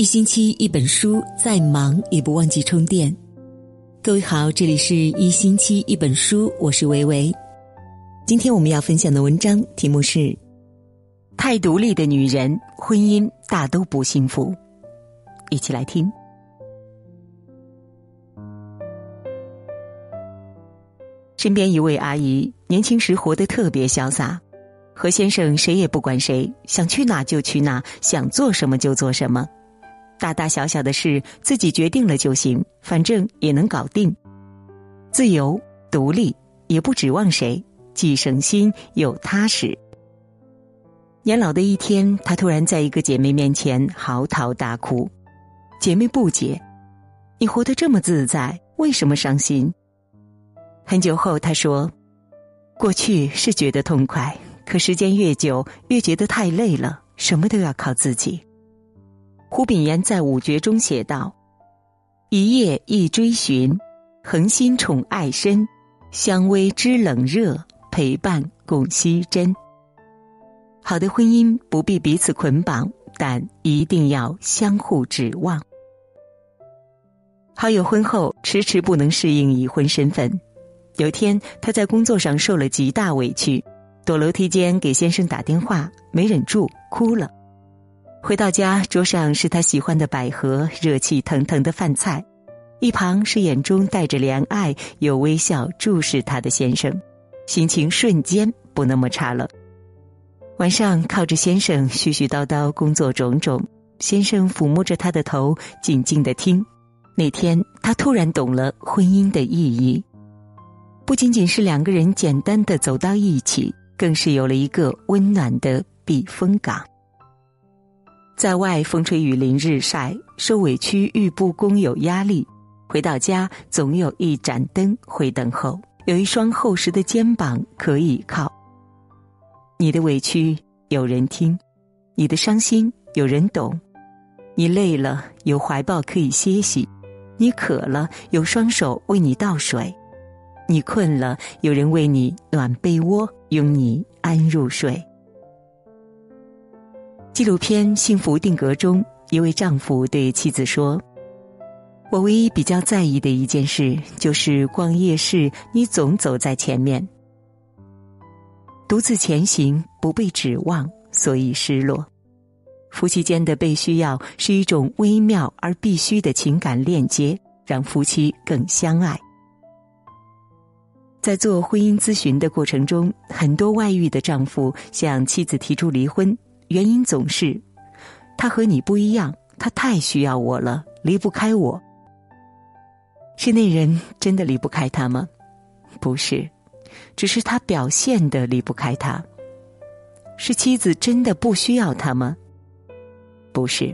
一星期一本书，再忙也不忘记充电。各位好，这里是一星期一本书，我是维维。今天我们要分享的文章题目是：太独立的女人，婚姻大都不幸福。一起来听。身边一位阿姨，年轻时活得特别潇洒，和先生谁也不管谁，想去哪就去哪，想做什么就做什么。大大小小的事自己决定了就行，反正也能搞定。自由独立，也不指望谁，既省心又踏实。年老的一天，她突然在一个姐妹面前嚎啕大哭。姐妹不解：“你活得这么自在，为什么伤心？”很久后，她说：“过去是觉得痛快，可时间越久，越觉得太累了，什么都要靠自己。”胡炳炎在五绝中写道：“一夜一追寻，恒心宠爱深，相偎知冷热，陪伴共惜真。”好的婚姻不必彼此捆绑，但一定要相互指望。好友婚后迟迟不能适应已婚身份，有天他在工作上受了极大委屈，躲楼梯间给先生打电话，没忍住哭了。回到家，桌上是他喜欢的百合，热气腾腾的饭菜，一旁是眼中带着怜爱、有微笑注视他的先生，心情瞬间不那么差了。晚上靠着先生絮絮叨叨工作种种，先生抚摸着他的头，静静的听。那天他突然懂了婚姻的意义，不仅仅是两个人简单的走到一起，更是有了一个温暖的避风港。在外风吹雨淋日晒，受委屈遇不公有压力，回到家总有一盏灯会等候，有一双厚实的肩膀可以靠。你的委屈有人听，你的伤心有人懂，你累了有怀抱可以歇息，你渴了有双手为你倒水，你困了有人为你暖被窝，拥你安入睡。纪录片《幸福定格》中，一位丈夫对妻子说：“我唯一比较在意的一件事，就是逛夜市，你总走在前面。独自前行，不被指望，所以失落。夫妻间的被需要，是一种微妙而必须的情感链接，让夫妻更相爱。”在做婚姻咨询的过程中，很多外遇的丈夫向妻子提出离婚。原因总是，他和你不一样，他太需要我了，离不开我。是那人真的离不开他吗？不是，只是他表现的离不开他。是妻子真的不需要他吗？不是，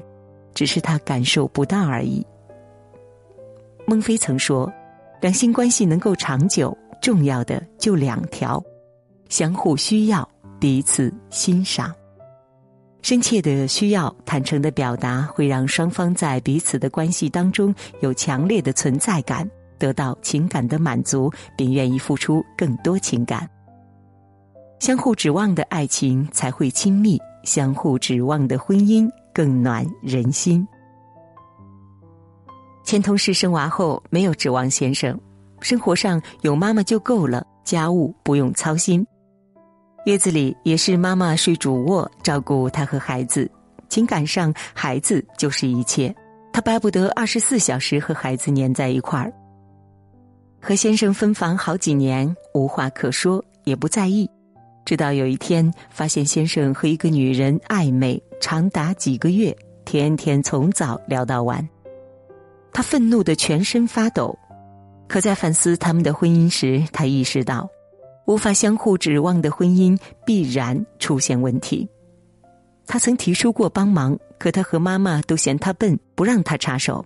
只是他感受不到而已。孟非曾说，两性关系能够长久，重要的就两条：相互需要，彼此欣赏。深切的需要，坦诚的表达，会让双方在彼此的关系当中有强烈的存在感，得到情感的满足，并愿意付出更多情感。相互指望的爱情才会亲密，相互指望的婚姻更暖人心。前同事生娃后没有指望先生，生活上有妈妈就够了，家务不用操心。月子里也是妈妈睡主卧，照顾他和孩子。情感上，孩子就是一切。他巴不得二十四小时和孩子粘在一块儿。和先生分房好几年，无话可说，也不在意。直到有一天，发现先生和一个女人暧昧长达几个月，天天从早聊到晚。他愤怒的全身发抖。可在反思他们的婚姻时，他意识到。无法相互指望的婚姻必然出现问题。他曾提出过帮忙，可他和妈妈都嫌他笨，不让他插手。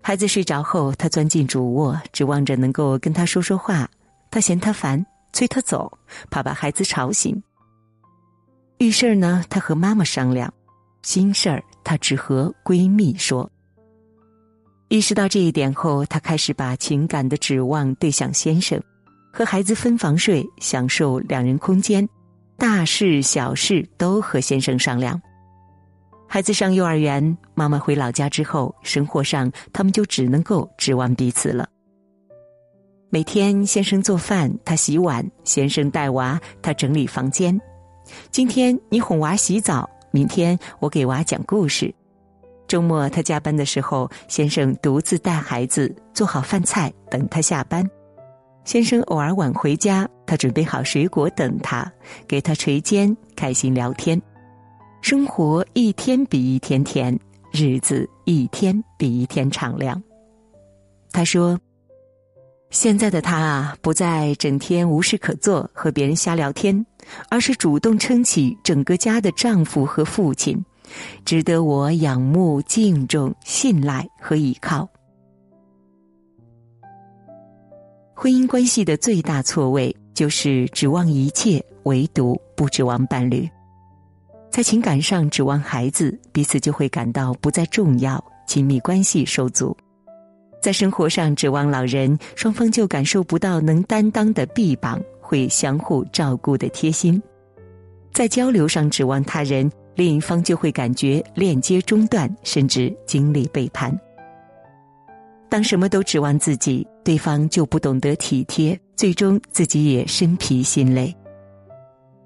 孩子睡着后，他钻进主卧，指望着能够跟他说说话。他嫌他烦，催他走，怕把孩子吵醒。遇事儿呢，他和妈妈商量；心事儿，他只和闺蜜说。意识到这一点后，他开始把情感的指望对向先生。和孩子分房睡，享受两人空间，大事小事都和先生商量。孩子上幼儿园，妈妈回老家之后，生活上他们就只能够指望彼此了。每天先生做饭，他洗碗；先生带娃，他整理房间。今天你哄娃洗澡，明天我给娃讲故事。周末他加班的时候，先生独自带孩子，做好饭菜等他下班。先生偶尔晚回家，他准备好水果等他，给他捶肩，开心聊天。生活一天比一天甜，日子一天比一天敞亮。他说。现在的他啊，不再整天无事可做和别人瞎聊天，而是主动撑起整个家的丈夫和父亲，值得我仰慕、敬重、信赖和依靠。婚姻关系的最大错位就是指望一切，唯独不指望伴侣。在情感上指望孩子，彼此就会感到不再重要，亲密关系受阻。在生活上指望老人，双方就感受不到能担当的臂膀，会相互照顾的贴心；在交流上指望他人，另一方就会感觉链接中断，甚至经历背叛。当什么都指望自己，对方就不懂得体贴，最终自己也身疲心累。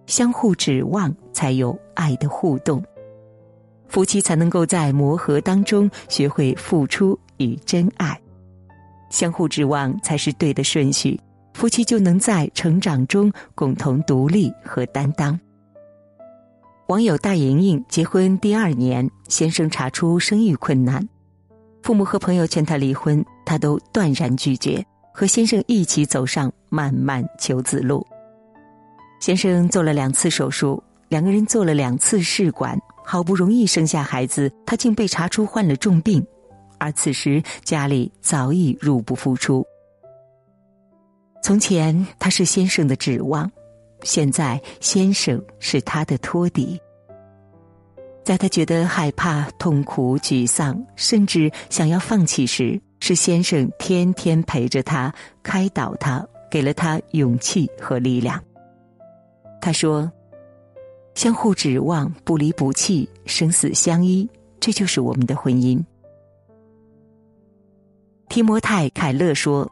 相互指望，才有爱的互动，夫妻才能够在磨合当中学会付出与真爱。相互指望才是对的顺序，夫妻就能在成长中共同独立和担当。网友大莹莹结婚第二年，先生查出生育困难，父母和朋友劝他离婚，他都断然拒绝，和先生一起走上漫漫求子路。先生做了两次手术，两个人做了两次试管，好不容易生下孩子，他竟被查出患了重病。而此时家里早已入不敷出。从前他是先生的指望，现在先生是他的托底。在他觉得害怕、痛苦、沮丧，甚至想要放弃时，是先生天天陪着他，开导他，给了他勇气和力量。他说：“相互指望，不离不弃，生死相依，这就是我们的婚姻。”提摩太·凯勒说：“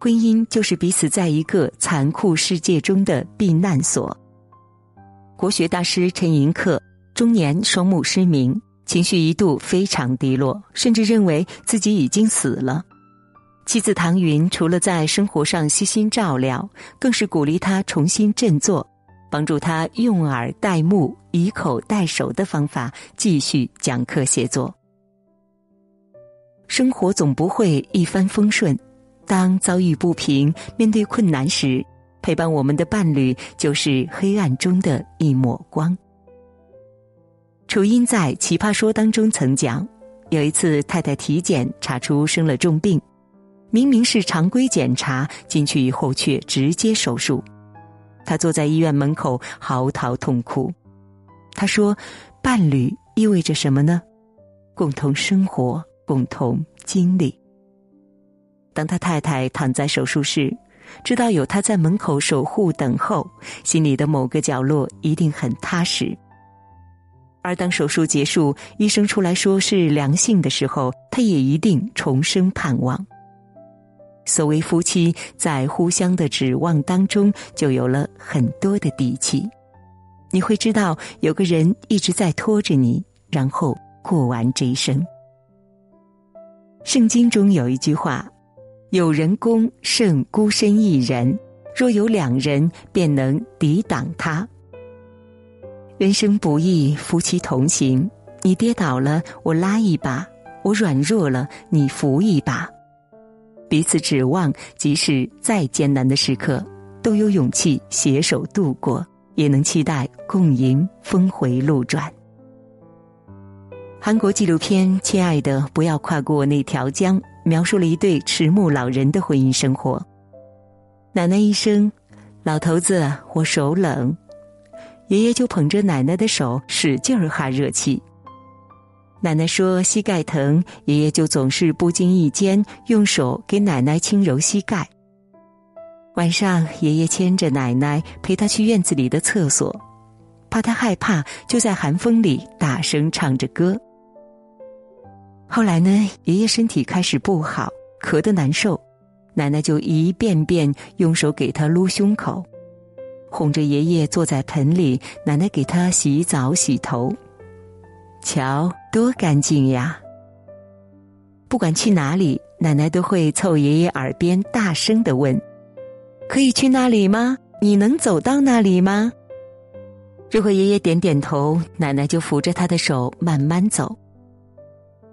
婚姻就是彼此在一个残酷世界中的避难所。”国学大师陈寅恪中年双目失明，情绪一度非常低落，甚至认为自己已经死了。妻子唐云除了在生活上悉心照料，更是鼓励他重新振作，帮助他用耳代目、以口代手的方法继续讲课写作。生活总不会一帆风顺，当遭遇不平、面对困难时，陪伴我们的伴侣就是黑暗中的一抹光。楚音在《奇葩说》当中曾讲，有一次太太体检查出生了重病，明明是常规检查，进去以后却直接手术，他坐在医院门口嚎啕痛哭。他说：“伴侣意味着什么呢？共同生活。”共同经历。当他太太躺在手术室，知道有他在门口守护等候，心里的某个角落一定很踏实。而当手术结束，医生出来说是良性的时候，他也一定重生盼望。所谓夫妻，在互相的指望当中，就有了很多的底气。你会知道，有个人一直在拖着你，然后过完这一生。圣经中有一句话：“有人攻胜孤身一人，若有两人，便能抵挡他。”人生不易，夫妻同行，你跌倒了，我拉一把；我软弱了，你扶一把。彼此指望，即使再艰难的时刻，都有勇气携手度过，也能期待共迎峰回路转。韩国纪录片《亲爱的，不要跨过那条江》描述了一对迟暮老人的婚姻生活。奶奶一生，老头子我手冷，爷爷就捧着奶奶的手使劲儿哈热气。奶奶说膝盖疼，爷爷就总是不经意间用手给奶奶轻揉膝盖。晚上，爷爷牵着奶奶陪她去院子里的厕所。怕他害怕，就在寒风里大声唱着歌。后来呢，爷爷身体开始不好，咳得难受，奶奶就一遍遍用手给他撸胸口，哄着爷爷坐在盆里，奶奶给他洗澡洗头，瞧多干净呀！不管去哪里，奶奶都会凑爷爷耳边大声的问：“可以去那里吗？你能走到那里吗？”如果爷爷点点头，奶奶就扶着他的手慢慢走。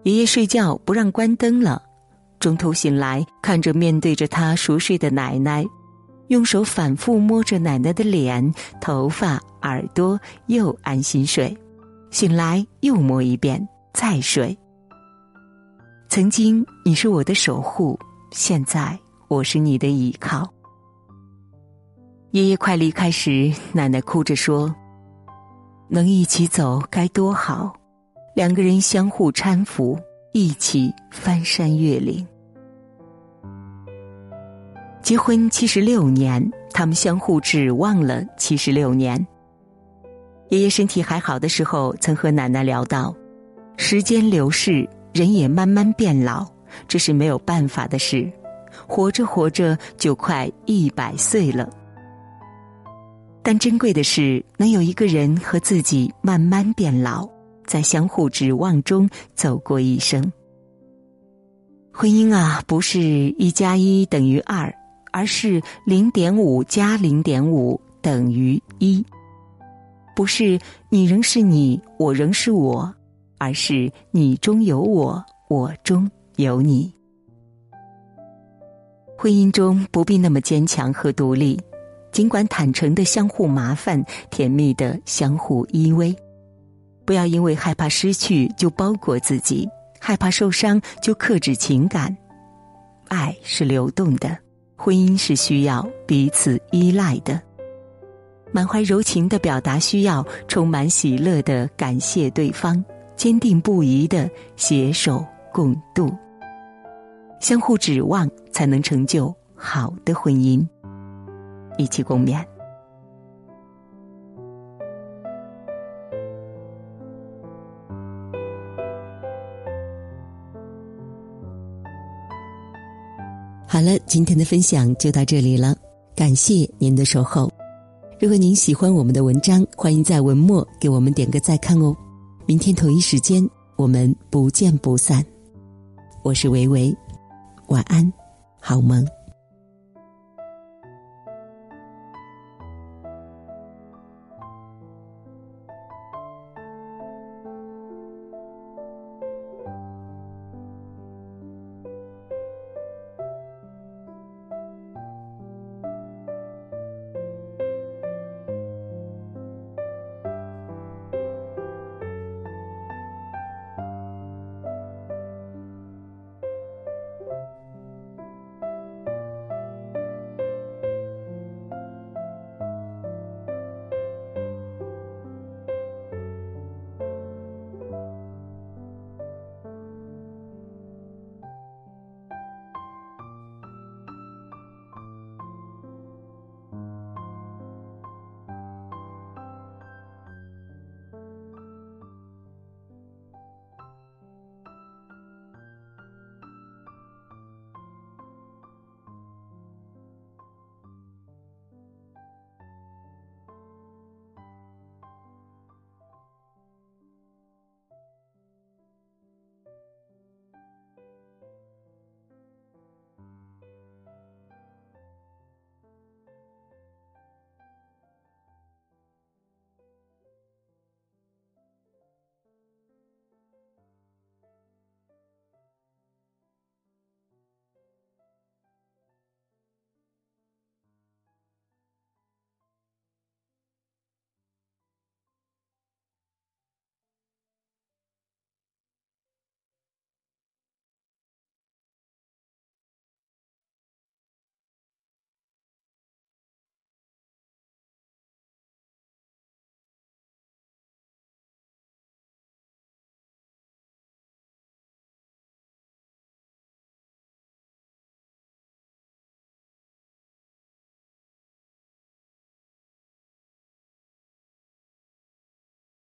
爷爷睡觉不让关灯了，中途醒来，看着面对着他熟睡的奶奶，用手反复摸着奶奶的脸、头发、耳朵，又安心睡。醒来又摸一遍，再睡。曾经你是我的守护，现在我是你的依靠。爷爷快离开时，奶奶哭着说：“能一起走该多好，两个人相互搀扶，一起翻山越岭。”结婚七十六年，他们相互指望了七十六年。爷爷身体还好的时候，曾和奶奶聊到：时间流逝。人也慢慢变老，这是没有办法的事。活着活着就快一百岁了，但珍贵的是能有一个人和自己慢慢变老，在相互指望中走过一生。婚姻啊，不是一加一等于二，而是零点五加零点五等于一。不是你仍是你，我仍是我。而是你中有我，我中有你。婚姻中不必那么坚强和独立，尽管坦诚的相互麻烦，甜蜜的相互依偎。不要因为害怕失去就包裹自己，害怕受伤就克制情感。爱是流动的，婚姻是需要彼此依赖的。满怀柔情的表达需要，充满喜乐的感谢对方。坚定不移的携手共度，相互指望，才能成就好的婚姻。一起共勉。好了，今天的分享就到这里了，感谢您的守候。如果您喜欢我们的文章，欢迎在文末给我们点个再看哦。明天同一时间，我们不见不散。我是维维，晚安，好梦。